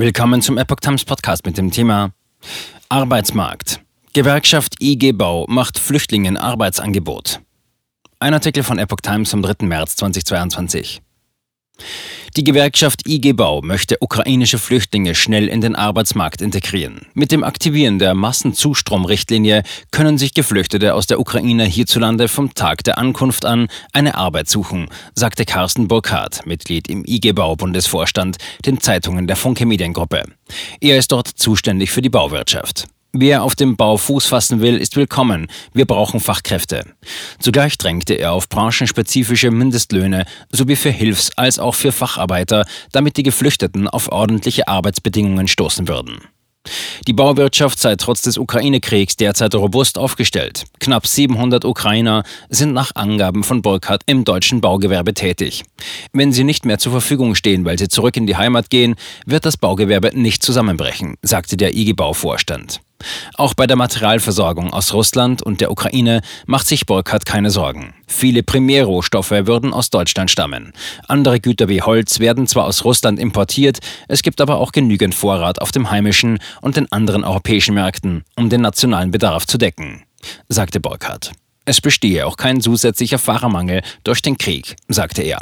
Willkommen zum Epoch Times Podcast mit dem Thema Arbeitsmarkt. Gewerkschaft IG Bau macht Flüchtlingen Arbeitsangebot. Ein Artikel von Epoch Times vom 3. März 2022. Die Gewerkschaft IG Bau möchte ukrainische Flüchtlinge schnell in den Arbeitsmarkt integrieren. Mit dem Aktivieren der Massenzustromrichtlinie können sich Geflüchtete aus der Ukraine hierzulande vom Tag der Ankunft an eine Arbeit suchen, sagte Carsten Burkhardt, Mitglied im IG Bau Bundesvorstand, den Zeitungen der Funke Mediengruppe. Er ist dort zuständig für die Bauwirtschaft. Wer auf dem Bau Fuß fassen will, ist willkommen. Wir brauchen Fachkräfte. Zugleich drängte er auf branchenspezifische Mindestlöhne sowie für Hilfs- als auch für Facharbeiter, damit die Geflüchteten auf ordentliche Arbeitsbedingungen stoßen würden. Die Bauwirtschaft sei trotz des Ukraine-Kriegs derzeit robust aufgestellt. Knapp 700 Ukrainer sind nach Angaben von Burkhardt im deutschen Baugewerbe tätig. Wenn sie nicht mehr zur Verfügung stehen, weil sie zurück in die Heimat gehen, wird das Baugewerbe nicht zusammenbrechen, sagte der IG Bau-Vorstand. Auch bei der Materialversorgung aus Russland und der Ukraine macht sich Burkhardt keine Sorgen. Viele Primärrohstoffe würden aus Deutschland stammen. Andere Güter wie Holz werden zwar aus Russland importiert, es gibt aber auch genügend Vorrat auf dem heimischen und den anderen europäischen Märkten, um den nationalen Bedarf zu decken, sagte Burkhardt. Es bestehe auch kein zusätzlicher Fahrermangel durch den Krieg, sagte er.